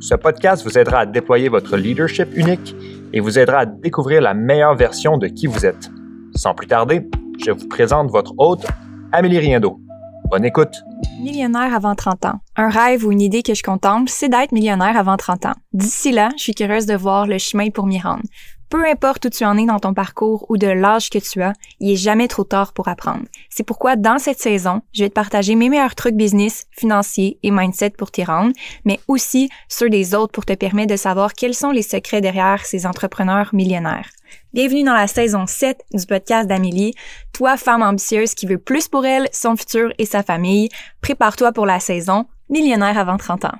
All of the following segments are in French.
ce podcast vous aidera à déployer votre leadership unique et vous aidera à découvrir la meilleure version de qui vous êtes. Sans plus tarder, je vous présente votre hôte, Amélie Riendo. Bonne écoute. Millionnaire avant 30 ans. Un rêve ou une idée que je contemple, c'est d'être millionnaire avant 30 ans. D'ici là, je suis curieuse de voir le chemin pour m'y rendre. Peu importe où tu en es dans ton parcours ou de l'âge que tu as, il est jamais trop tard pour apprendre. C'est pourquoi dans cette saison, je vais te partager mes meilleurs trucs business, financiers et mindset pour t'y rendre, mais aussi ceux des autres pour te permettre de savoir quels sont les secrets derrière ces entrepreneurs millionnaires. Bienvenue dans la saison 7 du podcast d'Amélie. Toi, femme ambitieuse qui veut plus pour elle, son futur et sa famille, prépare-toi pour la saison Millionnaire avant 30 ans.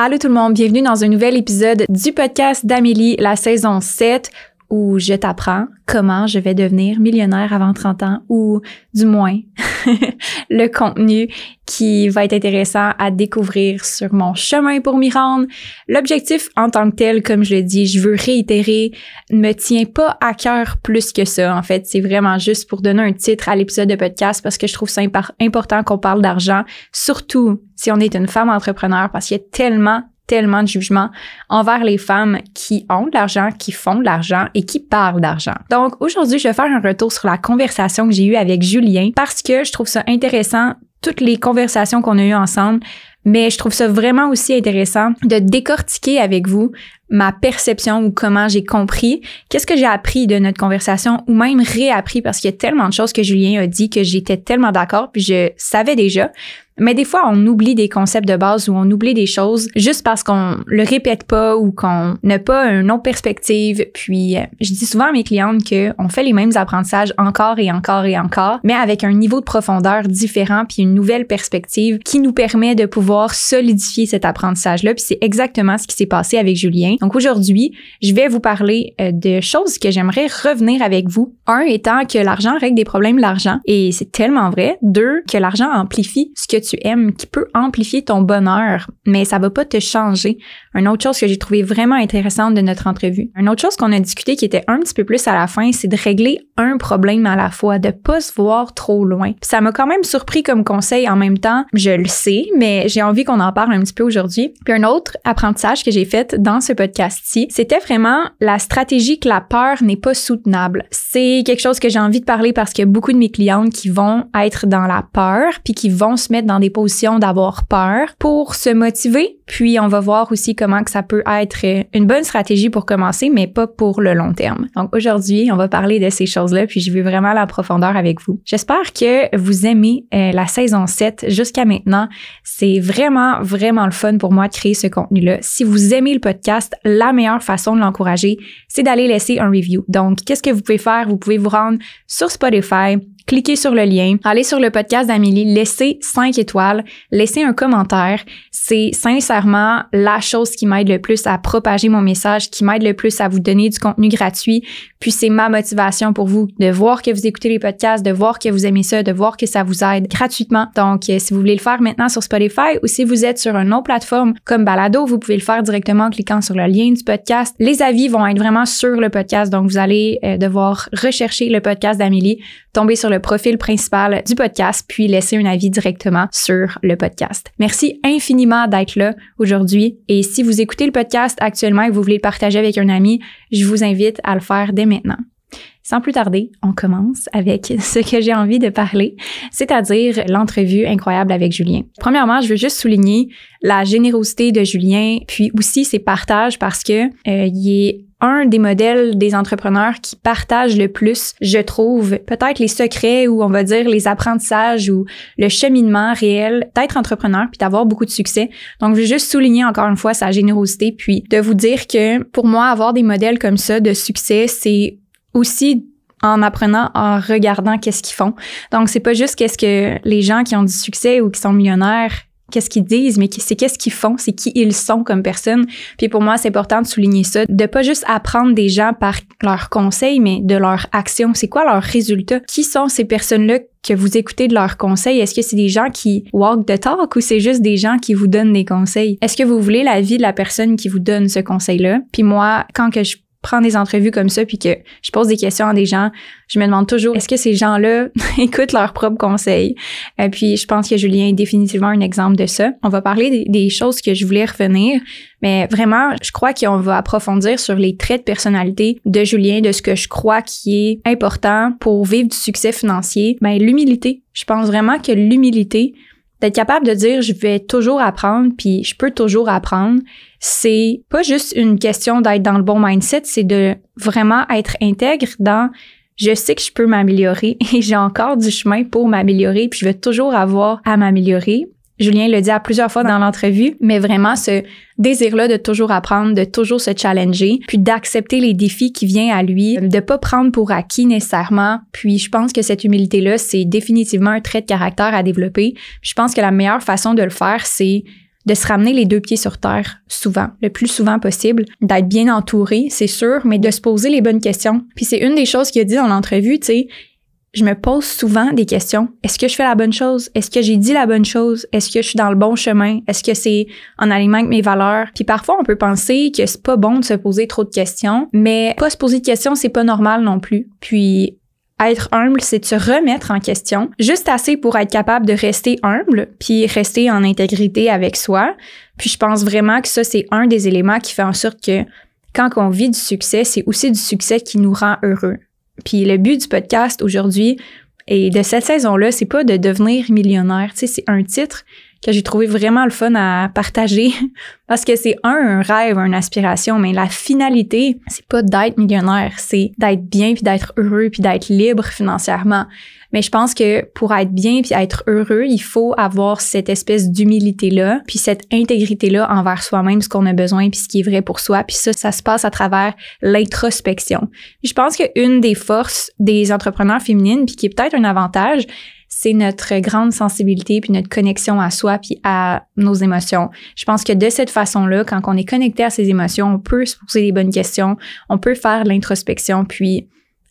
Allô tout le monde, bienvenue dans un nouvel épisode du podcast d'Amélie, la saison 7 où je t'apprends comment je vais devenir millionnaire avant 30 ans ou du moins le contenu qui va être intéressant à découvrir sur mon chemin pour m'y rendre. L'objectif en tant que tel, comme je le dis, je veux réitérer, ne me tient pas à cœur plus que ça. En fait, c'est vraiment juste pour donner un titre à l'épisode de podcast parce que je trouve ça important qu'on parle d'argent, surtout si on est une femme entrepreneur parce qu'il y a tellement tellement de jugements envers les femmes qui ont de l'argent, qui font de l'argent et qui parlent d'argent. Donc aujourd'hui, je vais faire un retour sur la conversation que j'ai eue avec Julien parce que je trouve ça intéressant toutes les conversations qu'on a eues ensemble, mais je trouve ça vraiment aussi intéressant de décortiquer avec vous ma perception ou comment j'ai compris, qu'est-ce que j'ai appris de notre conversation ou même réappris parce qu'il y a tellement de choses que Julien a dit que j'étais tellement d'accord puis je savais déjà, mais des fois, on oublie des concepts de base ou on oublie des choses juste parce qu'on le répète pas ou qu'on n'a pas une autre perspective. Puis, euh, je dis souvent à mes clientes qu'on fait les mêmes apprentissages encore et encore et encore, mais avec un niveau de profondeur différent puis une nouvelle perspective qui nous permet de pouvoir solidifier cet apprentissage-là. Puis c'est exactement ce qui s'est passé avec Julien. Donc aujourd'hui, je vais vous parler euh, de choses que j'aimerais revenir avec vous. Un étant que l'argent règle des problèmes de l'argent et c'est tellement vrai. Deux, que l'argent amplifie ce que tu aimes, qui peut amplifier ton bonheur, mais ça va pas te changer. Une autre chose que j'ai trouvé vraiment intéressante de notre entrevue. Une autre chose qu'on a discuté qui était un petit peu plus à la fin, c'est de régler un problème à la fois, de pas se voir trop loin. ça m'a quand même surpris comme conseil en même temps. Je le sais, mais j'ai envie qu'on en parle un petit peu aujourd'hui. Puis un autre apprentissage que j'ai fait dans ce c'était vraiment la stratégie que la peur n'est pas soutenable. C'est quelque chose que j'ai envie de parler parce qu'il y a beaucoup de mes clientes qui vont être dans la peur puis qui vont se mettre dans des positions d'avoir peur pour se motiver. Puis on va voir aussi comment que ça peut être une bonne stratégie pour commencer, mais pas pour le long terme. Donc aujourd'hui, on va parler de ces choses-là, puis je veux vraiment la profondeur avec vous. J'espère que vous aimez euh, la saison 7 jusqu'à maintenant. C'est vraiment, vraiment le fun pour moi de créer ce contenu-là. Si vous aimez le podcast, la meilleure façon de l'encourager, c'est d'aller laisser un review. Donc, qu'est-ce que vous pouvez faire? Vous pouvez vous rendre sur Spotify, cliquez sur le lien, allez sur le podcast d'Amélie, laissez 5 étoiles, laissez un commentaire. C'est sincèrement la chose qui m'aide le plus à propager mon message, qui m'aide le plus à vous donner du contenu gratuit. Puis c'est ma motivation pour vous de voir que vous écoutez les podcasts, de voir que vous aimez ça, de voir que ça vous aide gratuitement. Donc, euh, si vous voulez le faire maintenant sur Spotify ou si vous êtes sur une autre plateforme comme Balado, vous pouvez le faire directement en cliquant sur le lien du podcast. Les avis vont être vraiment sur le podcast, donc vous allez euh, devoir rechercher le podcast d'Amélie, tomber sur le profil principal du podcast, puis laisser un avis directement sur le podcast. Merci infiniment d'être là aujourd'hui. Et si vous écoutez le podcast actuellement et que vous voulez le partager avec un ami, je vous invite à le faire dès maintenant. Sans plus tarder, on commence avec ce que j'ai envie de parler, c'est-à-dire l'entrevue incroyable avec Julien. Premièrement, je veux juste souligner la générosité de Julien, puis aussi ses partages parce que euh, il est un des modèles des entrepreneurs qui partagent le plus, je trouve, peut-être les secrets ou on va dire les apprentissages ou le cheminement réel d'être entrepreneur puis d'avoir beaucoup de succès. Donc, je veux juste souligner encore une fois sa générosité puis de vous dire que pour moi, avoir des modèles comme ça de succès, c'est aussi en apprenant, en regardant qu'est-ce qu'ils font. Donc, c'est pas juste qu'est-ce que les gens qui ont du succès ou qui sont millionnaires qu'est-ce qu'ils disent, mais c'est qu'est-ce qu'ils font, c'est qui ils sont comme personne. Puis pour moi, c'est important de souligner ça, de pas juste apprendre des gens par leurs conseils, mais de leurs actions. C'est quoi leurs résultats? Qui sont ces personnes-là que vous écoutez de leurs conseils? Est-ce que c'est des gens qui walk the talk ou c'est juste des gens qui vous donnent des conseils? Est-ce que vous voulez la vie de la personne qui vous donne ce conseil-là? Puis moi, quand que je prends des entrevues comme ça puis que je pose des questions à des gens, je me demande toujours est-ce que ces gens-là écoutent leurs propres conseils? Et euh, puis je pense que Julien est définitivement un exemple de ça. On va parler des, choses que je voulais revenir, mais vraiment, je crois qu'on va approfondir sur les traits de personnalité de Julien, de ce que je crois qui est important pour vivre du succès financier. Ben l'humilité. Je pense vraiment que l'humilité, d'être capable de dire je vais toujours apprendre puis je peux toujours apprendre c'est pas juste une question d'être dans le bon mindset c'est de vraiment être intègre dans je sais que je peux m'améliorer et j'ai encore du chemin pour m'améliorer puis je vais toujours avoir à m'améliorer Julien le dit à plusieurs fois dans l'entrevue, mais vraiment ce désir-là de toujours apprendre, de toujours se challenger, puis d'accepter les défis qui viennent à lui, de pas prendre pour acquis nécessairement. Puis je pense que cette humilité-là, c'est définitivement un trait de caractère à développer. je pense que la meilleure façon de le faire, c'est de se ramener les deux pieds sur terre souvent, le plus souvent possible, d'être bien entouré, c'est sûr, mais de se poser les bonnes questions. Puis c'est une des choses qu'il a dit dans l'entrevue, tu sais, je me pose souvent des questions. Est-ce que je fais la bonne chose? Est-ce que j'ai dit la bonne chose? Est-ce que je suis dans le bon chemin? Est-ce que c'est en alignement avec mes valeurs? Puis parfois, on peut penser que c'est pas bon de se poser trop de questions, mais pas se poser de questions, c'est pas normal non plus. Puis être humble, c'est de se remettre en question, juste assez pour être capable de rester humble, puis rester en intégrité avec soi. Puis je pense vraiment que ça, c'est un des éléments qui fait en sorte que quand on vit du succès, c'est aussi du succès qui nous rend heureux. Puis le but du podcast aujourd'hui et de cette saison-là, c'est pas de devenir millionnaire. Tu sais, c'est un titre que j'ai trouvé vraiment le fun à partager parce que c'est un, un rêve, une aspiration, mais la finalité, c'est pas d'être millionnaire, c'est d'être bien puis d'être heureux puis d'être libre financièrement. Mais je pense que pour être bien puis être heureux, il faut avoir cette espèce d'humilité-là, puis cette intégrité-là envers soi-même, ce qu'on a besoin puis ce qui est vrai pour soi. Puis ça, ça se passe à travers l'introspection. Je pense qu'une des forces des entrepreneurs féminines, puis qui est peut-être un avantage, c'est notre grande sensibilité puis notre connexion à soi puis à nos émotions. Je pense que de cette façon-là, quand on est connecté à ses émotions, on peut se poser les bonnes questions, on peut faire l'introspection puis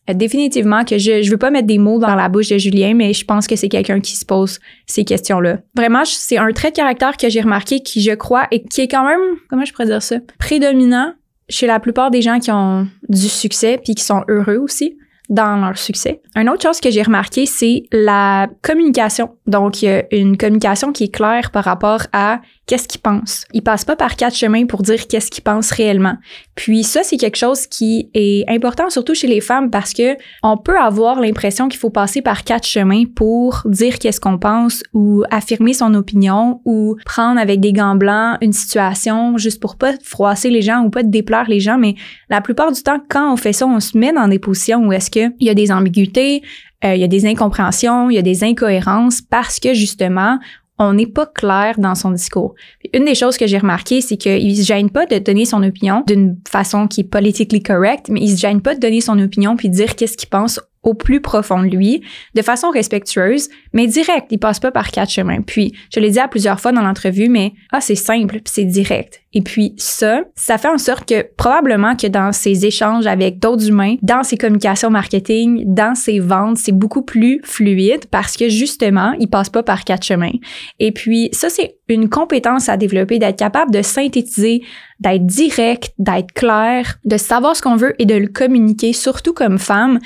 euh, définitivement que je je veux pas mettre des mots dans la bouche de Julien, mais je pense que c'est quelqu'un qui se pose ces questions-là. Vraiment, c'est un trait de caractère que j'ai remarqué qui, je crois, et qui est quand même, comment je pourrais dire ça, prédominant chez la plupart des gens qui ont du succès puis qui sont heureux aussi dans leur succès. Une autre chose que j'ai remarqué, c'est la communication. Donc, une communication qui est claire par rapport à qu'est-ce qu'ils pensent. Ils passent pas par quatre chemins pour dire qu'est-ce qu'ils pensent réellement. Puis ça, c'est quelque chose qui est important, surtout chez les femmes, parce que on peut avoir l'impression qu'il faut passer par quatre chemins pour dire qu'est-ce qu'on pense ou affirmer son opinion ou prendre avec des gants blancs une situation juste pour pas froisser les gens ou pas déplaire les gens. Mais la plupart du temps, quand on fait ça, on se met dans des positions où est-ce qu'il y a des ambiguïtés, euh, il y a des incompréhensions, il y a des incohérences parce que justement, on n'est pas clair dans son discours. Une des choses que j'ai remarqué, c'est qu'il se gêne pas de donner son opinion d'une façon qui est politically correct, mais il se gêne pas de donner son opinion puis de dire qu'est-ce qu'il pense au plus profond de lui, de façon respectueuse, mais direct. Il passe pas par quatre chemins. Puis, je l'ai dit à plusieurs fois dans l'entrevue, mais ah, c'est simple, c'est direct. Et puis ça, ça fait en sorte que probablement que dans ses échanges avec d'autres humains, dans ses communications marketing, dans ses ventes, c'est beaucoup plus fluide parce que justement, il passe pas par quatre chemins. Et puis ça, c'est une compétence à développer, d'être capable de synthétiser, d'être direct, d'être clair, de savoir ce qu'on veut et de le communiquer, surtout comme femme.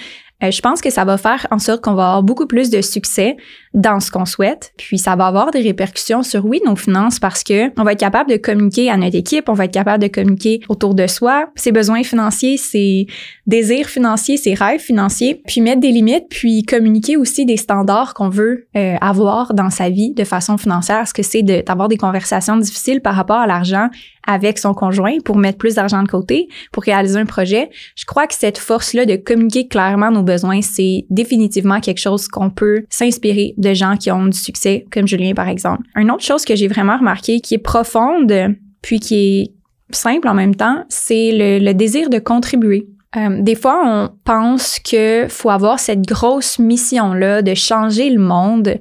Euh, je pense que ça va faire en sorte qu'on va avoir beaucoup plus de succès dans ce qu'on souhaite. Puis ça va avoir des répercussions sur, oui, nos finances parce que on va être capable de communiquer à notre équipe, on va être capable de communiquer autour de soi, ses besoins financiers, ses désirs financiers, ses rêves financiers, puis mettre des limites, puis communiquer aussi des standards qu'on veut euh, avoir dans sa vie de façon financière. Ce que c'est d'avoir des conversations difficiles par rapport à l'argent avec son conjoint pour mettre plus d'argent de côté, pour réaliser un projet? Je crois que cette force-là de communiquer clairement nos besoins, c'est définitivement quelque chose qu'on peut s'inspirer de gens qui ont du succès, comme Julien par exemple. Une autre chose que j'ai vraiment remarqué qui est profonde, puis qui est simple en même temps, c'est le, désir de contribuer. Euh, des fois, on pense qu'il faut avoir cette grosse mission-là de changer le monde,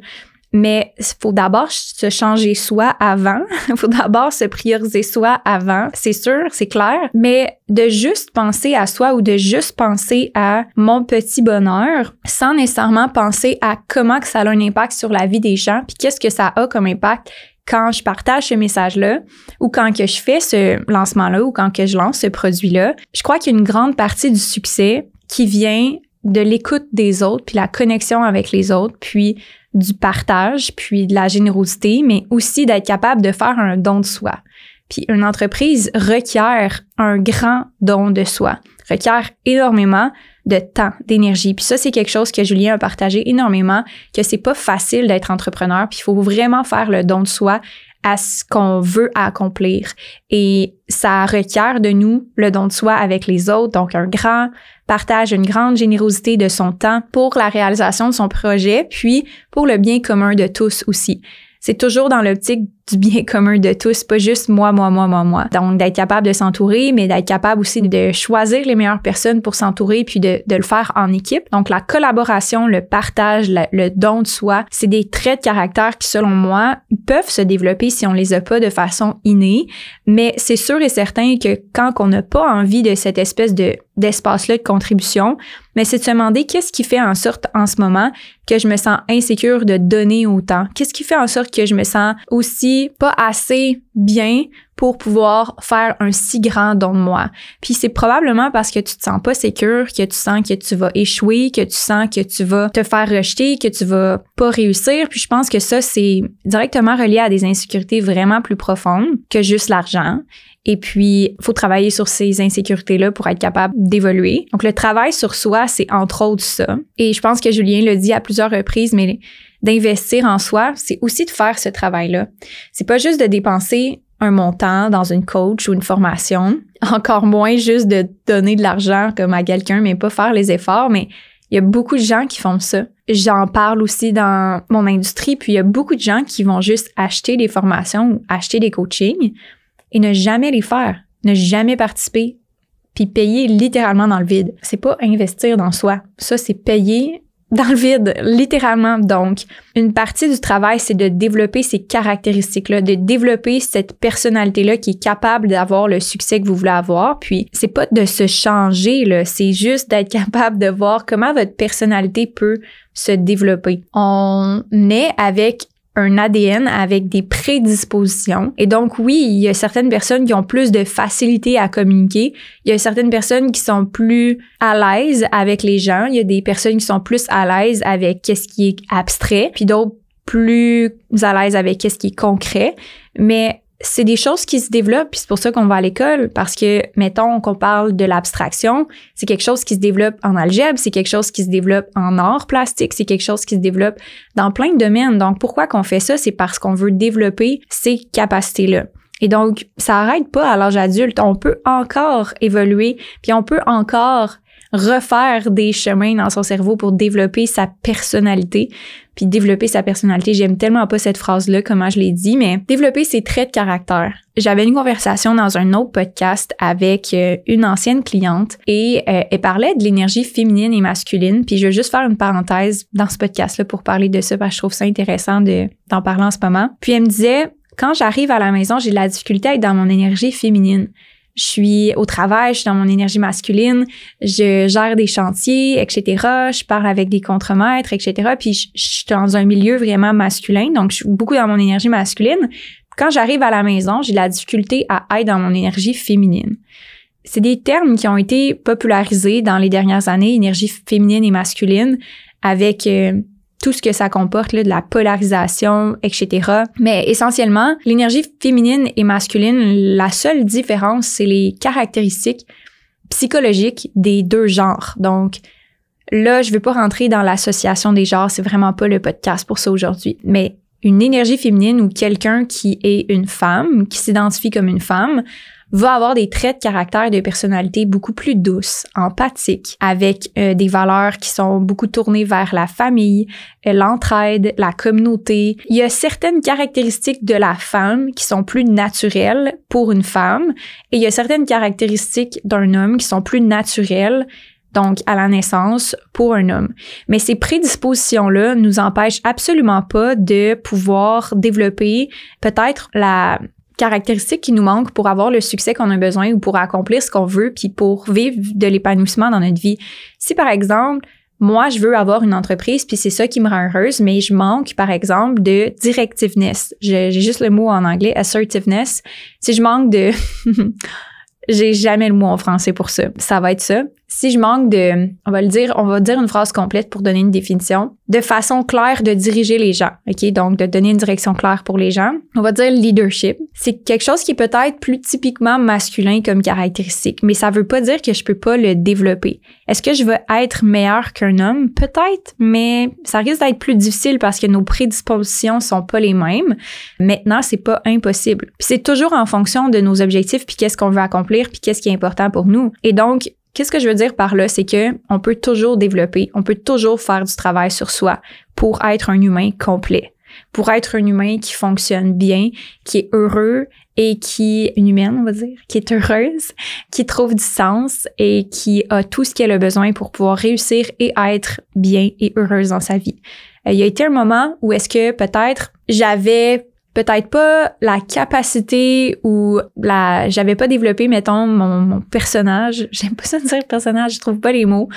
Mais il faut d'abord se changer soi avant. Il faut d'abord se prioriser soi avant. C'est sûr, c'est clair. Mais de juste penser à soi ou de juste penser à mon petit bonheur sans nécessairement penser à comment que ça a un impact sur la vie des gens puis qu'est-ce que ça a comme impact quand je partage ce message-là ou quand que je fais ce lancement-là ou quand que je lance ce produit-là, je crois qu'il a une grande partie du succès qui vient de l'écoute des autres, puis la connexion avec les autres, puis du partage, puis de la générosité, mais aussi d'être capable de faire un don de soi. Puis une entreprise requiert un grand don de soi, requiert énormément de temps, d'énergie. Puis ça, c'est quelque chose que Julien a partagé énormément, que c'est pas facile d'être entrepreneur, puis il faut vraiment faire le don de soi à ce qu'on veut accomplir. Et ça requiert de nous le don de soi avec les autres, donc un grand partage, une grande générosité de son temps pour la réalisation de son projet, puis pour le bien commun de tous aussi. C'est toujours dans l'optique du bien commun de tous, pas juste moi, moi, moi, moi, moi. Donc, d'être capable de s'entourer, mais d'être capable aussi de choisir les meilleures personnes pour s'entourer, puis de, le faire en équipe. Donc, la collaboration, le partage, le, don de soi, c'est des traits de caractère qui, selon moi, peuvent se développer si on les a pas de façon innée. Mais c'est sûr et certain que quand on n'a pas envie de cette espèce de d'espace-là de contribution, mais c'est de se demander qu'est-ce qui fait en sorte en ce moment que je me sens insécure de donner autant? Qu'est-ce qui fait en sorte que je me sens aussi pas assez bien pour pouvoir faire un si grand don de moi. Puis c'est probablement parce que tu te sens pas sécure, que tu sens que tu vas échouer, que tu sens que tu vas te faire rejeter, que tu vas pas réussir. Puis je pense que ça, c'est directement relié à des insécurités vraiment plus profondes que juste l'argent. Et puis, il faut travailler sur ces insécurités-là pour être capable d'évoluer. Donc, le travail sur soi, c'est entre autres ça. Et je pense que Julien l'a dit à plusieurs reprises, mais d'investir en soi, c'est aussi de faire ce travail-là. C'est pas juste de dépenser un montant dans une coach ou une formation, encore moins juste de donner de l'argent comme à quelqu'un, mais pas faire les efforts, mais il y a beaucoup de gens qui font ça. J'en parle aussi dans mon industrie, puis il y a beaucoup de gens qui vont juste acheter des formations ou acheter des coachings et ne jamais les faire, ne jamais participer, puis payer littéralement dans le vide. C'est pas investir dans soi. Ça, c'est payer dans le vide, littéralement. Donc, une partie du travail, c'est de développer ces caractéristiques-là, de développer cette personnalité-là qui est capable d'avoir le succès que vous voulez avoir. Puis, c'est pas de se changer, là. C'est juste d'être capable de voir comment votre personnalité peut se développer. On est avec un ADN avec des prédispositions. Et donc, oui, il y a certaines personnes qui ont plus de facilité à communiquer. Il y a certaines personnes qui sont plus à l'aise avec les gens. Il y a des personnes qui sont plus à l'aise avec qu'est-ce qui est abstrait, puis d'autres plus à l'aise avec qu'est-ce qui est concret. Mais c'est des choses qui se développent, puis c'est pour ça qu'on va à l'école, parce que, mettons qu'on parle de l'abstraction, c'est quelque chose qui se développe en algèbre, c'est quelque chose qui se développe en art plastique, c'est quelque chose qui se développe dans plein de domaines. Donc, pourquoi qu'on fait ça? C'est parce qu'on veut développer ces capacités-là. Et donc, ça arrête pas à l'âge adulte. On peut encore évoluer, puis on peut encore refaire des chemins dans son cerveau pour développer sa personnalité. Puis développer sa personnalité, j'aime tellement pas cette phrase-là, comment je l'ai dit, mais développer ses traits de caractère. J'avais une conversation dans un autre podcast avec euh, une ancienne cliente et euh, elle parlait de l'énergie féminine et masculine. Puis je veux juste faire une parenthèse dans ce podcast-là pour parler de ça parce que je trouve ça intéressant d'en parler en ce moment. Puis elle me disait, quand j'arrive à la maison, j'ai de la difficulté à être dans mon énergie féminine je suis au travail, je suis dans mon énergie masculine, je gère des chantiers, etc. Je parle avec des contremaîtres, etc. Puis je, suis dans un milieu vraiment masculin, donc je suis beaucoup dans mon énergie masculine. Quand j'arrive à la maison, j'ai la difficulté à être dans mon énergie féminine. C'est des termes qui ont été popularisés dans les dernières années, énergie féminine et masculine, avec euh, tout ce que ça comporte, là, de la polarisation, etc. Mais essentiellement, l'énergie féminine et masculine, la seule différence, c'est les caractéristiques psychologiques des deux genres. Donc, là, je veux pas rentrer dans l'association des genres, c'est vraiment pas le podcast pour ça aujourd'hui. Mais une énergie féminine ou quelqu'un qui est une femme, qui s'identifie comme une femme, va avoir des traits de caractère et de personnalité beaucoup plus douces, empathiques, avec euh, des valeurs qui sont beaucoup tournées vers la famille, euh, l'entraide, la communauté. Il y a certaines caractéristiques de la femme qui sont plus naturelles pour une femme et il y a certaines caractéristiques d'un homme qui sont plus naturelles donc à la naissance, pour un homme. Mais ces prédispositions-là nous empêchent absolument pas de pouvoir développer peut-être la caractéristique qui nous manque pour avoir le succès qu'on a besoin ou pour accomplir ce qu'on veut, puis pour vivre de l'épanouissement dans notre vie. Si par exemple, moi, je veux avoir une entreprise, puis c'est ça qui me rend heureuse, mais je manque, par exemple, de directiveness. J'ai juste le mot en anglais, assertiveness. Si je manque de... J'ai jamais le mot en français pour ça. Ça va être ça si je manque de, on va le dire, on va dire une phrase complète pour donner une définition, de façon claire de diriger les gens, ok, donc de donner une direction claire pour les gens. On va dire leadership. C'est quelque chose qui peut-être plus typiquement masculin comme caractéristique, mais ça veut pas dire que je peux pas le développer. Est-ce que je veux être meilleur qu'un homme? Peut-être, mais ça risque d'être plus difficile parce que nos prédispositions sont pas les mêmes. Maintenant, c'est pas impossible. c'est toujours en fonction de nos objectifs puis qu'est-ce qu'on veut accomplir puis qu'est-ce qui est important pour nous. Et donc, Qu'est-ce que je veux dire par là, c'est que on peut toujours développer, on peut toujours faire du travail sur soi pour être un humain complet, pour être un humain qui fonctionne bien, qui est heureux et qui une humaine, on va dire, qui est heureuse, qui trouve du sens et qui a tout ce qu'elle a besoin pour pouvoir réussir et être bien et heureuse dans sa vie. Euh, il y a été un moment où est-ce que peut-être j'avais peut-être pas la capacité ou la j'avais pas développé mettons mon, personnage. J'aime pas ça dire personnage je trouve pas les mots.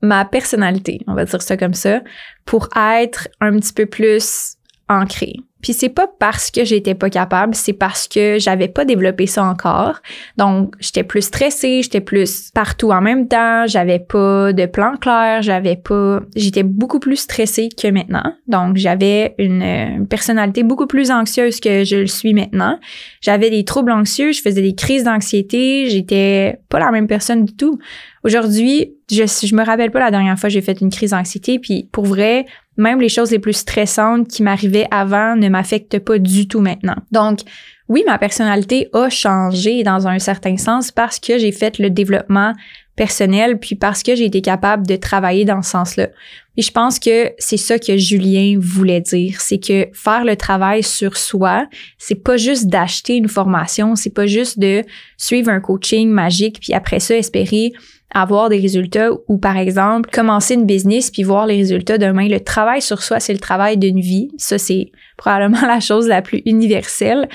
Ma personnalité on va dire ça comme ça pour être un petit peu plus ancré puis c'est pas parce que j'étais pas capable, c'est parce que j'avais pas développé ça encore. Donc j'étais plus stressée, j'étais plus partout en même temps, j'avais pas de plan clair, j'avais pas j'étais beaucoup plus stressée que maintenant. Donc j'avais une, personnalité beaucoup plus anxieuse que je le suis maintenant. J'avais des troubles anxieux, je faisais des crises d'anxiété, j'étais pas la même personne du tout. Aujourd'hui, je je me rappelle pas la dernière fois j'ai fait une crise d'anxiété puis pour vrai, même les choses les plus stressantes qui m'arrivaient avant ne m'affectent pas du tout maintenant. Donc, oui, ma personnalité a changé dans un certain sens parce que j'ai fait le développement personnel, puis parce que j'ai été capable de travailler dans ce sens-là. Et je pense que c'est ça que Julien voulait dire, c'est que faire le travail sur soi, c'est pas juste d'acheter une formation, c'est pas juste de suivre un coaching magique, puis après ça espérer avoir des résultats ou par exemple commencer une business puis voir les résultats demain. Le travail sur soi, c'est le travail d'une vie. Ça, c'est probablement la chose la plus universelle,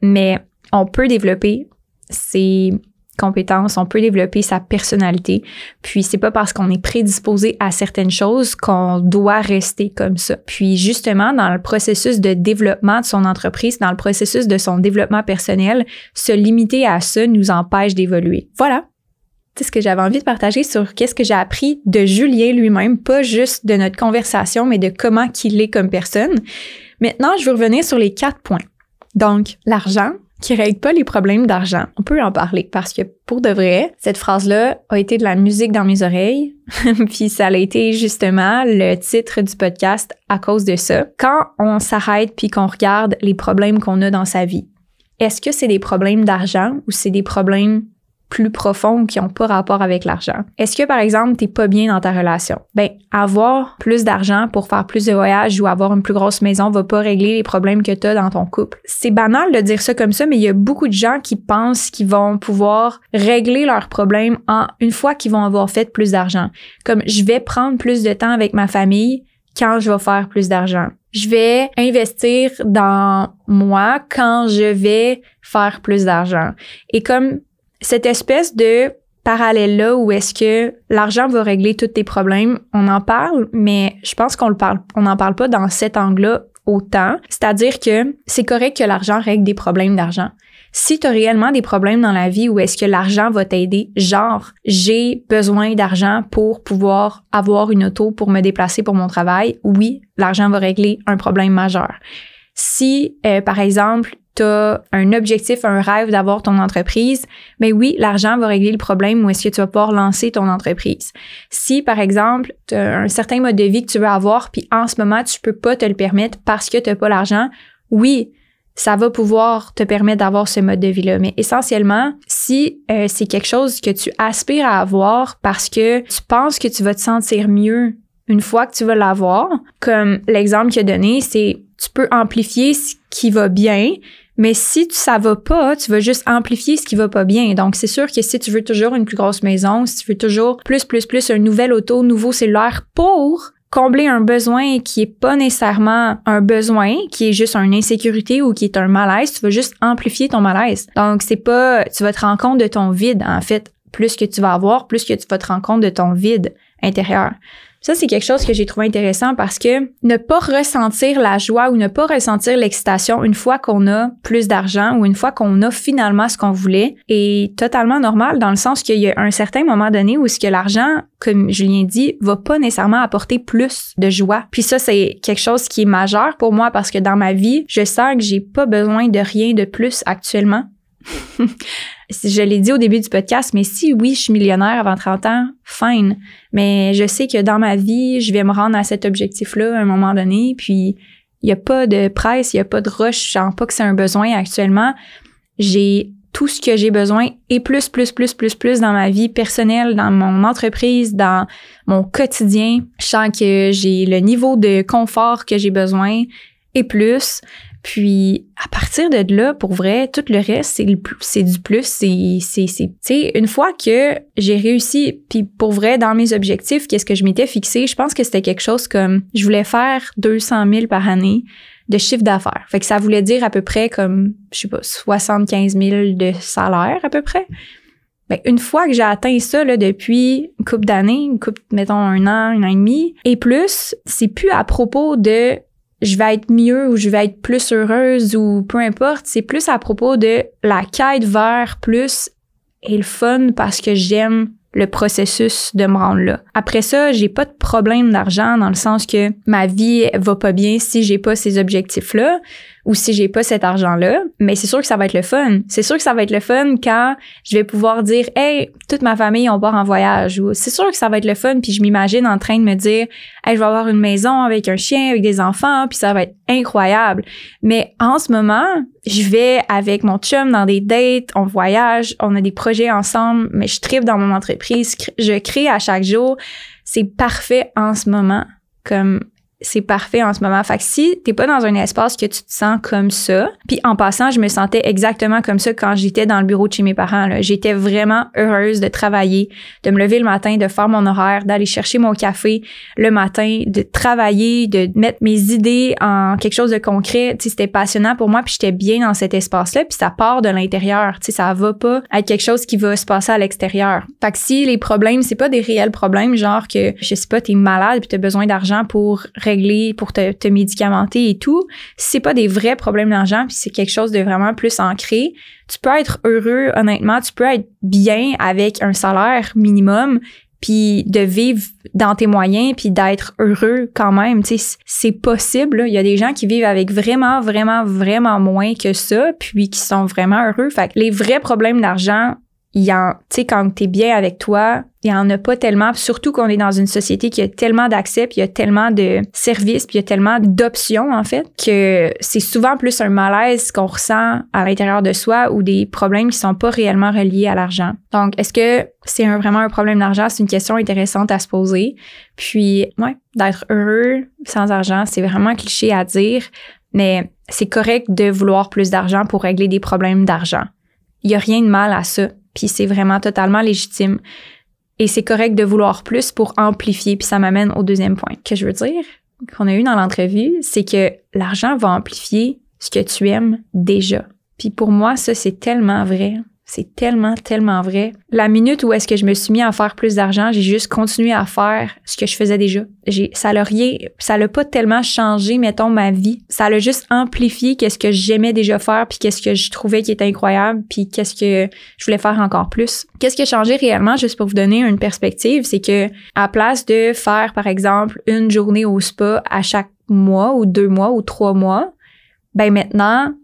mais on peut développer ses compétences, on peut développer sa personnalité. Puis c'est pas parce qu'on est prédisposé à certaines choses qu'on doit rester comme ça. Puis justement, dans le processus de développement de son entreprise, dans le processus de son développement personnel, se limiter à ça nous empêche d'évoluer. Voilà ce que j'avais envie de partager sur qu'est-ce que j'ai appris de Julien lui-même, pas juste de notre conversation, mais de comment qu'il est comme personne. Maintenant, je veux revenir sur les quatre points. Donc, l'argent, qui règle pas les problèmes d'argent. On peut en parler parce que pour de vrai, cette phrase-là a été de la musique dans mes oreilles, puis ça a été justement le titre du podcast à cause de ça. Quand on s'arrête puis qu'on regarde les problèmes qu'on a dans sa vie, est-ce que c'est des problèmes d'argent ou c'est des problèmes plus profonds qui n'ont pas rapport avec l'argent. Est-ce que, par exemple, tu n'es pas bien dans ta relation? Ben, avoir plus d'argent pour faire plus de voyages ou avoir une plus grosse maison va pas régler les problèmes que tu as dans ton couple. C'est banal de dire ça comme ça, mais il y a beaucoup de gens qui pensent qu'ils vont pouvoir régler leurs problèmes en une fois qu'ils vont avoir fait plus d'argent. Comme je vais prendre plus de temps avec ma famille quand je vais faire plus d'argent. Je vais investir dans moi quand je vais faire plus d'argent. Et comme cette espèce de parallèle-là où est-ce que l'argent va régler tous tes problèmes, on en parle, mais je pense qu'on n'en parle pas dans cet angle-là autant. C'est-à-dire que c'est correct que l'argent règle des problèmes d'argent. Si tu as réellement des problèmes dans la vie où est-ce que l'argent va t'aider, genre j'ai besoin d'argent pour pouvoir avoir une auto pour me déplacer pour mon travail, oui, l'argent va régler un problème majeur. Si, euh, par exemple, tu as un objectif, un rêve d'avoir ton entreprise, mais ben oui, l'argent va régler le problème où est-ce que tu vas pouvoir lancer ton entreprise. Si, par exemple, tu as un certain mode de vie que tu veux avoir, puis en ce moment, tu peux pas te le permettre parce que tu n'as pas l'argent, oui, ça va pouvoir te permettre d'avoir ce mode de vie-là. Mais essentiellement, si euh, c'est quelque chose que tu aspires à avoir parce que tu penses que tu vas te sentir mieux une fois que tu vas l'avoir, comme l'exemple qu'il a donné, c'est tu peux amplifier ce qui va bien, Mais si ça va pas, tu vas juste amplifier ce qui va pas bien. Donc, c'est sûr que si tu veux toujours une plus grosse maison, si tu veux toujours plus, plus, plus, un nouvel auto, nouveau cellulaire pour combler un besoin qui est pas nécessairement un besoin, qui est juste une insécurité ou qui est un malaise, tu vas juste amplifier ton malaise. Donc, c'est pas, tu vas te rendre compte de ton vide, en fait. Plus que tu vas avoir, plus que tu vas te rendre compte de ton vide intérieur. Ça, c'est quelque chose que j'ai trouvé intéressant parce que ne pas ressentir la joie ou ne pas ressentir l'excitation une fois qu'on a plus d'argent ou une fois qu'on a finalement ce qu'on voulait est totalement normal dans le sens qu'il y a un certain moment donné où ce que l'argent, comme Julien dit, va pas nécessairement apporter plus de joie. Puis ça, c'est quelque chose qui est majeur pour moi parce que dans ma vie, je sens que j'ai pas besoin de rien de plus actuellement. je l'ai dit au début du podcast, mais si oui, je suis millionnaire avant 30 ans, fine. Mais je sais que dans ma vie, je vais me rendre à cet objectif-là à un moment donné, puis il n'y a pas de presse, il n'y a pas de rush, je sens pas que c'est un besoin actuellement. J'ai tout ce que j'ai besoin et plus, plus, plus, plus, plus dans ma vie personnelle, dans mon entreprise, dans mon quotidien. Je sens que j'ai le niveau de confort que j'ai besoin et plus. Puis à partir de là, pour vrai, tout le reste, c'est du plus. C'est, une fois que j'ai réussi, puis pour vrai, dans mes objectifs, qu'est-ce que je m'étais fixé, je pense que c'était quelque chose comme, je voulais faire 200 000 par année de chiffre d'affaires. Fait que ça voulait dire à peu près comme, je sais pas, 75 000 de salaire à peu près. Ben, une fois que j'ai atteint ça là, depuis une couple d'années, une couple, mettons un an, un an et demi, et plus, c'est plus à propos de je vais être mieux ou je vais être plus heureuse ou peu importe. C'est plus à propos de la quête vers plus et le fun parce que j'aime le processus de me rendre là. Après ça, j'ai pas de problème d'argent dans le sens que ma vie va pas bien si j'ai pas ces objectifs-là ou si j'ai pas cet argent-là, mais c'est sûr que ça va être le fun. C'est sûr que ça va être le fun quand je vais pouvoir dire "Hey, toute ma famille on part en voyage" ou c'est sûr que ça va être le fun puis je m'imagine en train de me dire "Hey, je vais avoir une maison avec un chien, avec des enfants, puis ça va être incroyable." Mais en ce moment, je vais avec mon chum dans des dates, on voyage, on a des projets ensemble, mais je tripe dans mon entreprise, je crée à chaque jour. C'est parfait en ce moment comme c'est parfait en ce moment. Fait que si t'es pas dans un espace que tu te sens comme ça, puis en passant, je me sentais exactement comme ça quand j'étais dans le bureau de chez mes parents. J'étais vraiment heureuse de travailler, de me lever le matin, de faire mon horaire, d'aller chercher mon café le matin, de travailler, de mettre mes idées en quelque chose de concret. C'était passionnant pour moi, puis j'étais bien dans cet espace-là, puis ça part de l'intérieur. Ça va pas être quelque chose qui va se passer à l'extérieur. Fait que si les problèmes, c'est pas des réels problèmes, genre que, je sais pas, t'es malade puis t'as besoin d'argent pour régler, pour te, te médicamenter et tout, si c'est pas des vrais problèmes d'argent, puis c'est quelque chose de vraiment plus ancré, tu peux être heureux, honnêtement, tu peux être bien avec un salaire minimum, puis de vivre dans tes moyens, puis d'être heureux quand même. Tu sais, c'est possible. Il y a des gens qui vivent avec vraiment, vraiment, vraiment moins que ça, puis qui sont vraiment heureux. Fait que les vrais problèmes d'argent, il y en, tu sais, quand t'es bien avec toi, il y en a pas tellement. Surtout qu'on est dans une société qui a tellement d'accès, puis il y a tellement de services, puis il y a tellement d'options, en fait, que c'est souvent plus un malaise qu'on ressent à l'intérieur de soi ou des problèmes qui sont pas réellement reliés à l'argent. Donc, est-ce que c'est vraiment un problème d'argent? C'est une question intéressante à se poser. Puis, ouais, d'être heureux sans argent, c'est vraiment cliché à dire, mais c'est correct de vouloir plus d'argent pour régler des problèmes d'argent. Il y a rien de mal à ça puis c'est vraiment totalement légitime. Et c'est correct de vouloir plus pour amplifier, puis ça m'amène au deuxième point que je veux dire, qu'on a eu dans l'entrevue, c'est que l'argent va amplifier ce que tu aimes déjà. Puis pour moi, ça, c'est tellement vrai. C'est tellement, tellement vrai. La minute où est-ce que je me suis mis à faire plus d'argent, j'ai juste continué à faire ce que je faisais déjà. Ça l'a rien, ça l'a pas tellement changé, mettons, ma vie. Ça l'a juste amplifié qu'est-ce que j'aimais déjà faire, puis qu'est-ce que je trouvais qui était incroyable, puis qu'est-ce que je voulais faire encore plus. Qu'est-ce qui a changé réellement, juste pour vous donner une perspective, c'est que à place de faire, par exemple, une journée au spa à chaque mois ou deux mois ou trois mois, ben maintenant,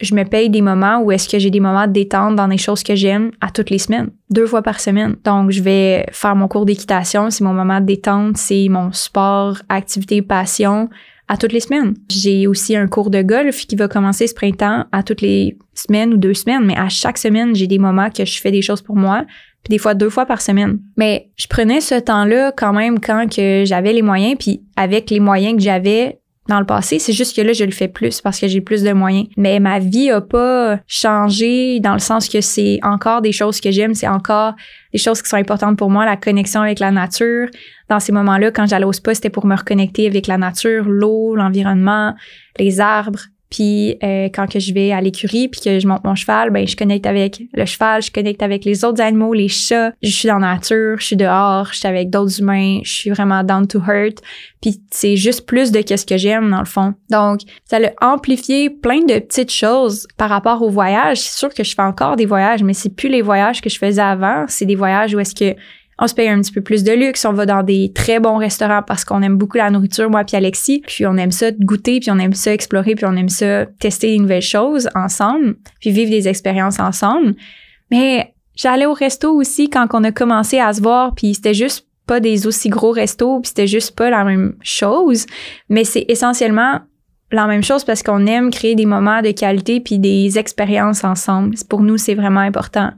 je me paye des moments où est-ce que j'ai des moments de détente dans des choses que j'aime à toutes les semaines, deux fois par semaine. Donc, je vais faire mon cours d'équitation, c'est mon moment de détente, c'est mon sport, activité, passion à toutes les semaines. J'ai aussi un cours de golf qui va commencer ce printemps à toutes les semaines ou deux semaines, mais à chaque semaine, j'ai des moments que je fais des choses pour moi, puis des fois deux fois par semaine. Mais je prenais ce temps-là quand même quand que j'avais les moyens, puis avec les moyens que j'avais, dans le passé. C'est juste que là, je le fais plus parce que j'ai plus de moyens. Mais ma vie a pas changé dans le sens que c'est encore des choses que j'aime, c'est encore des choses qui sont importantes pour moi, la connexion avec la nature. Dans ces moments-là, quand j'allais au spa, c'était pour me reconnecter avec la nature, l'eau, l'environnement, les arbres, puis euh, quand que je vais à l'écurie puis que je monte mon cheval, ben je connecte avec le cheval, je connecte avec les autres animaux, les chats. Je suis dans la nature, je suis dehors, je suis avec d'autres humains, je suis vraiment down to hurt. Puis c'est juste plus de qu'est-ce que j'aime dans le fond. Donc ça a amplifié plein de petites choses par rapport au voyage. C'est sûr que je fais encore des voyages, mais c'est plus les voyages que je faisais avant. C'est des voyages où est-ce que on se paye un petit peu plus de luxe, on va dans des très bons restaurants parce qu'on aime beaucoup la nourriture, moi puis Alexis, puis on aime ça goûter, puis on aime ça explorer, puis on aime ça tester de nouvelles choses ensemble, puis vivre des expériences ensemble. Mais j'allais au resto aussi quand on a commencé à se voir, puis c'était juste pas des aussi gros restos, puis c'était juste pas la même chose, mais c'est essentiellement la même chose parce qu'on aime créer des moments de qualité puis des expériences ensemble. Pour nous, c'est vraiment important.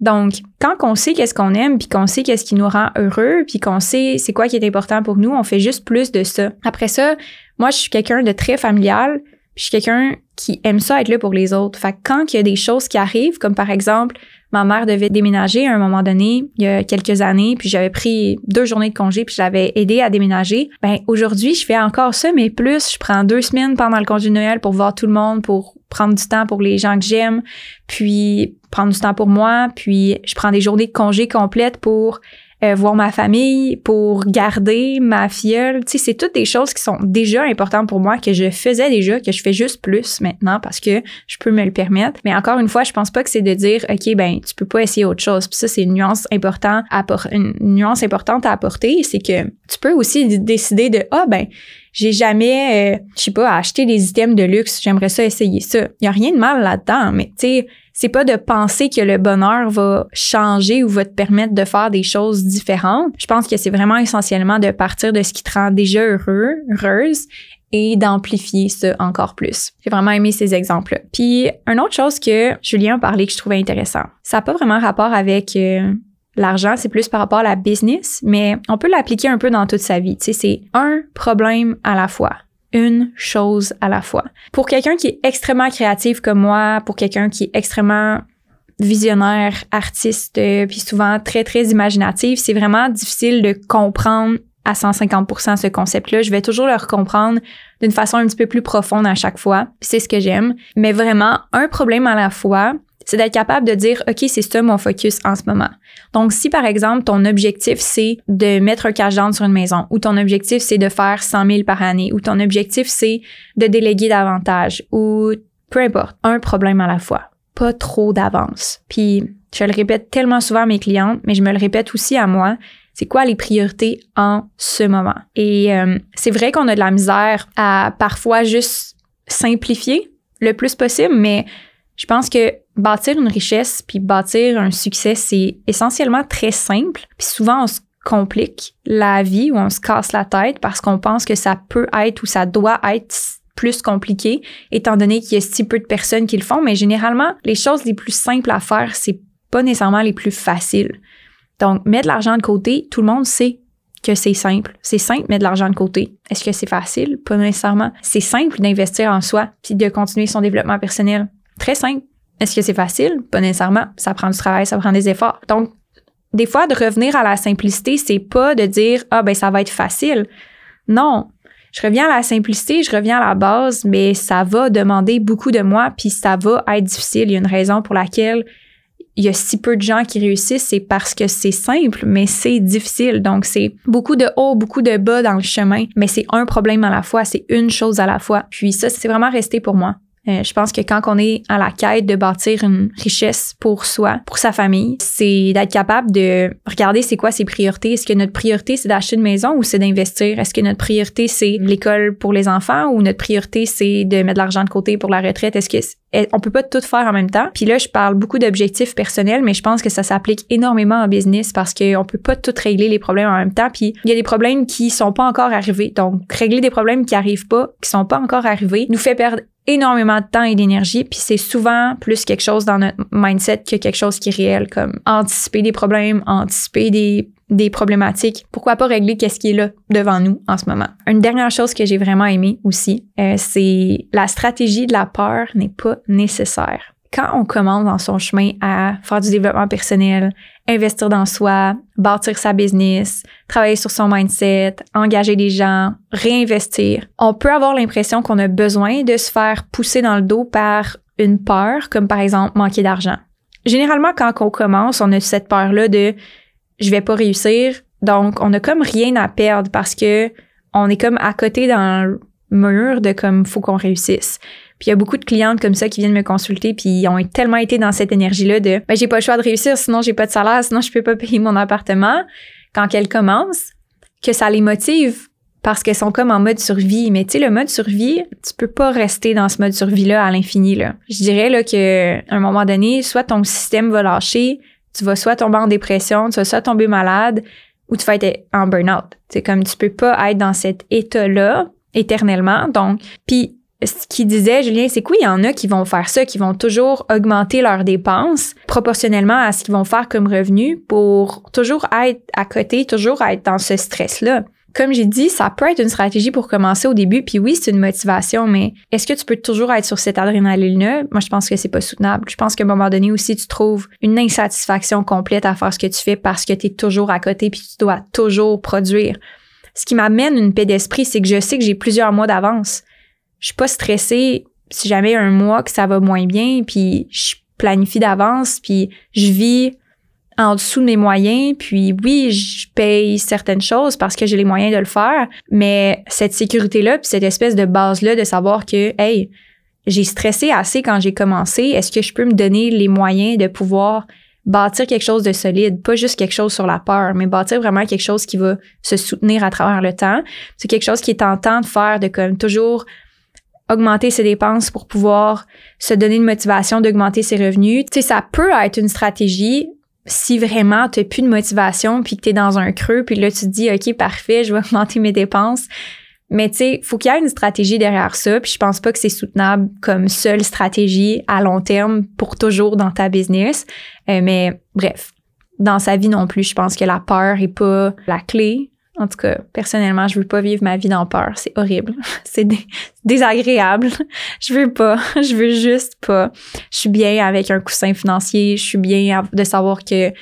Donc, quand on sait qu'est-ce qu'on aime, puis qu'on sait qu'est-ce qui nous rend heureux, puis qu'on sait c'est quoi qui est important pour nous, on fait juste plus de ça. Après ça, moi, je suis quelqu'un de très familial, puis je suis quelqu'un qui aime ça être là pour les autres. Fait que quand il y a des choses qui arrivent, comme par exemple, ma mère devait déménager à un moment donné, il y a quelques années, puis j'avais pris deux journées de congé, puis je l'avais aidé à déménager. Ben aujourd'hui, je fais encore ça, mais plus, je prends deux semaines pendant le congé de Noël pour voir tout le monde, pour prendre du temps pour les gens que j'aime, puis prendre du temps pour moi, puis je prends des journées de congé complètes pour euh, voir ma famille, pour garder ma filleule. Tu sais, c'est toutes des choses qui sont déjà importantes pour moi, que je faisais déjà, que je fais juste plus maintenant parce que je peux me le permettre. Mais encore une fois, je pense pas que c'est de dire, OK, ben, tu peux pas essayer autre chose. Puis ça, c'est une nuance importante à une nuance importante à apporter, c'est que tu peux aussi décider de, ah, ben, j'ai jamais, euh, je sais pas, acheté des items de luxe. J'aimerais ça essayer ça. Il y a rien de mal là-dedans, mais tu sais, c'est pas de penser que le bonheur va changer ou va te permettre de faire des choses différentes. Je pense que c'est vraiment essentiellement de partir de ce qui te rend déjà heureux, heureuse et d'amplifier ça encore plus. J'ai vraiment aimé ces exemples-là. Puis, une autre chose que Julien a parlé que je trouvais intéressant, ça n'a pas vraiment rapport avec euh, l'argent, c'est plus par rapport à la business, mais on peut l'appliquer un peu dans toute sa vie. Tu sais, c'est un problème à la fois une chose à la fois. Pour quelqu'un qui est extrêmement créatif comme moi, pour quelqu'un qui est extrêmement visionnaire, artiste, euh, puis souvent très, très imaginatif, c'est vraiment difficile de comprendre à 150% ce concept-là. Je vais toujours le comprendre d'une façon un petit peu plus profonde à chaque fois. C'est ce que j'aime. Mais vraiment, un problème à la fois, c'est d'être capable de dire, OK, c'est ça mon focus en ce moment. Donc, si par exemple, ton objectif, c'est de mettre un cash down sur une maison, ou ton objectif, c'est de faire 100 000 par année, ou ton objectif, c'est de déléguer davantage, ou peu importe, un problème à la fois. Pas trop d'avance. Puis, je le répète tellement souvent à mes clientes, mais je me le répète aussi à moi. C'est quoi les priorités en ce moment? Et euh, c'est vrai qu'on a de la misère à parfois juste simplifier le plus possible, mais je pense que bâtir une richesse puis bâtir un succès, c'est essentiellement très simple. Puis souvent, on se complique la vie ou on se casse la tête parce qu'on pense que ça peut être ou ça doit être plus compliqué, étant donné qu'il y a si peu de personnes qui le font. Mais généralement, les choses les plus simples à faire, c'est pas nécessairement les plus faciles. Donc, mettre de l'argent de côté, tout le monde sait que c'est simple. C'est simple, mettre de l'argent de côté. Est-ce que c'est facile? Pas nécessairement. C'est simple d'investir en soi puis de continuer son développement personnel. Très simple. Est-ce que c'est facile? Pas nécessairement. Ça prend du travail, ça prend des efforts. Donc, des fois, de revenir à la simplicité, c'est pas de dire, ah, ben, ça va être facile. Non. Je reviens à la simplicité, je reviens à la base, mais ça va demander beaucoup de moi, puis ça va être difficile. Il y a une raison pour laquelle il y a si peu de gens qui réussissent, c'est parce que c'est simple, mais c'est difficile. Donc, c'est beaucoup de haut, beaucoup de bas dans le chemin, mais c'est un problème à la fois, c'est une chose à la fois. Puis ça, c'est vraiment resté pour moi. Euh, je pense que quand on est à la quête de bâtir une richesse pour soi, pour sa famille, c'est d'être capable de regarder c'est quoi ses priorités. Est-ce que notre priorité c'est d'acheter une maison ou c'est d'investir? Est-ce que notre priorité c'est l'école pour les enfants ou notre priorité c'est de mettre de l'argent de côté pour la retraite? Est-ce que on peut pas tout faire en même temps. Puis là, je parle beaucoup d'objectifs personnels, mais je pense que ça s'applique énormément en business parce qu'on peut pas tout régler les problèmes en même temps. Puis il y a des problèmes qui sont pas encore arrivés. Donc, régler des problèmes qui arrivent pas, qui sont pas encore arrivés, nous fait perdre énormément de temps et d'énergie, puis c'est souvent plus quelque chose dans notre mindset que quelque chose qui est réel, comme anticiper des problèmes, anticiper des des problématiques, pourquoi pas régler qu'est-ce qui est là devant nous en ce moment. Une dernière chose que j'ai vraiment aimé aussi, euh, c'est la stratégie de la peur n'est pas nécessaire. Quand on commence dans son chemin à faire du développement personnel, investir dans soi, bâtir sa business, travailler sur son mindset, engager des gens, réinvestir, on peut avoir l'impression qu'on a besoin de se faire pousser dans le dos par une peur, comme par exemple manquer d'argent. Généralement, quand on commence, on a cette peur-là de je vais pas réussir. Donc, on a comme rien à perdre parce que on est comme à côté le mur de comme faut qu'on réussisse. Puis il y a beaucoup de clientes comme ça qui viennent me consulter puis ils ont tellement été dans cette énergie-là de ben j'ai pas le choix de réussir sinon j'ai pas de salaire, sinon je peux pas payer mon appartement quand elles commencent que ça les motive parce qu'elles sont comme en mode survie. Mais tu sais, le mode survie, tu peux pas rester dans ce mode survie-là à l'infini. Je dirais là que à un moment donné, soit ton système va lâcher, tu vas soit tomber en dépression, tu vas soit tomber malade, ou tu vas être en burn-out. C'est comme tu peux pas être dans cet état-là éternellement. Donc, puis ce qu'il disait, Julien, c'est qu'il y en a qui vont faire ça, qui vont toujours augmenter leurs dépenses proportionnellement à ce qu'ils vont faire comme revenu pour toujours être à côté, toujours être dans ce stress-là comme j'ai dit, ça peut être une stratégie pour commencer au début, puis oui, c'est une motivation, mais est-ce que tu peux toujours être sur cette adrénaline-là? Moi, je pense que c'est pas soutenable. Je pense qu'à un moment donné aussi, tu trouves une insatisfaction complète à faire ce que tu fais parce que tu es toujours à côté, puis tu dois toujours produire. Ce qui m'amène une paix d'esprit, c'est que je sais que j'ai plusieurs mois d'avance. Je suis pas stressée si jamais un mois que ça va moins bien, puis je planifie d'avance, puis je vis en dessous de mes moyens, puis oui, je paye certaines choses parce que j'ai les moyens de le faire, mais cette sécurité-là, puis cette espèce de base-là de savoir que, hey, j'ai stressé assez quand j'ai commencé, est-ce que je peux me donner les moyens de pouvoir bâtir quelque chose de solide, pas juste quelque chose sur la peur, mais bâtir vraiment quelque chose qui va se soutenir à travers le temps? C'est quelque chose qui est tentant de faire, de comme toujours augmenter ses dépenses pour pouvoir se donner une motivation d'augmenter ses revenus. Tu sais, ça peut être une stratégie si vraiment tu n'as plus de motivation puis que tu es dans un creux puis là tu te dis OK parfait, je vais augmenter mes dépenses. Mais tu sais, faut qu'il y ait une stratégie derrière ça, puis je pense pas que c'est soutenable comme seule stratégie à long terme pour toujours dans ta business. Euh, mais bref, dans sa vie non plus, je pense que la peur est pas la clé. En tout cas, personnellement, je veux pas vivre ma vie dans peur. C'est horrible. C'est désagréable. Je veux pas. Je veux juste pas. Je suis bien avec un coussin financier. Je suis bien de savoir que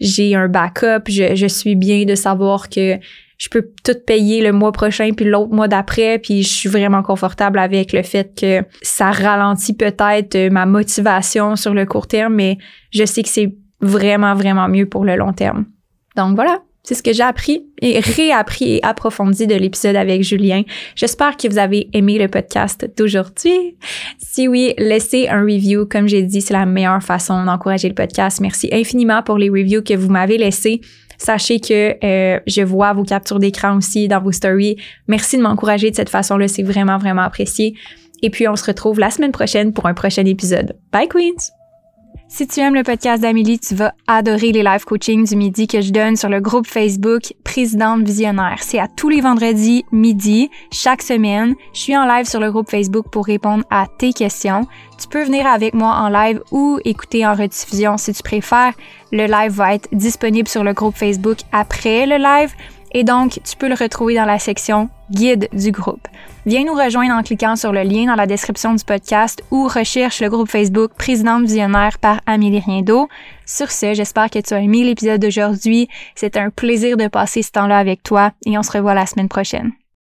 j'ai un backup. Je, je suis bien de savoir que je peux tout payer le mois prochain puis l'autre mois d'après puis je suis vraiment confortable avec le fait que ça ralentit peut-être ma motivation sur le court terme mais je sais que c'est vraiment vraiment mieux pour le long terme. Donc voilà, c'est ce que j'ai appris et réappris et approfondi de l'épisode avec Julien. J'espère que vous avez aimé le podcast d'aujourd'hui. Si oui, laissez un review. Comme j'ai dit, c'est la meilleure façon d'encourager le podcast. Merci infiniment pour les reviews que vous m'avez laissés. Sachez que euh, je vois vos captures d'écran aussi dans vos stories. Merci de m'encourager de cette façon-là. C'est vraiment, vraiment apprécié. Et puis, on se retrouve la semaine prochaine pour un prochain épisode. Bye, Queens! Si tu aimes le podcast d'Amélie, tu vas adorer les live coaching du midi que je donne sur le groupe Facebook Présidente Visionnaire. C'est à tous les vendredis midi, chaque semaine. Je suis en live sur le groupe Facebook pour répondre à tes questions. Tu peux venir avec moi en live ou écouter en rediffusion si tu préfères. Le live va être disponible sur le groupe Facebook après le live et donc tu peux le retrouver dans la section guide du groupe. Viens nous rejoindre en cliquant sur le lien dans la description du podcast ou recherche le groupe Facebook Présidente Visionnaire par Amélie Riendo. Sur ce, j'espère que tu as aimé l'épisode d'aujourd'hui. C'est un plaisir de passer ce temps-là avec toi et on se revoit la semaine prochaine.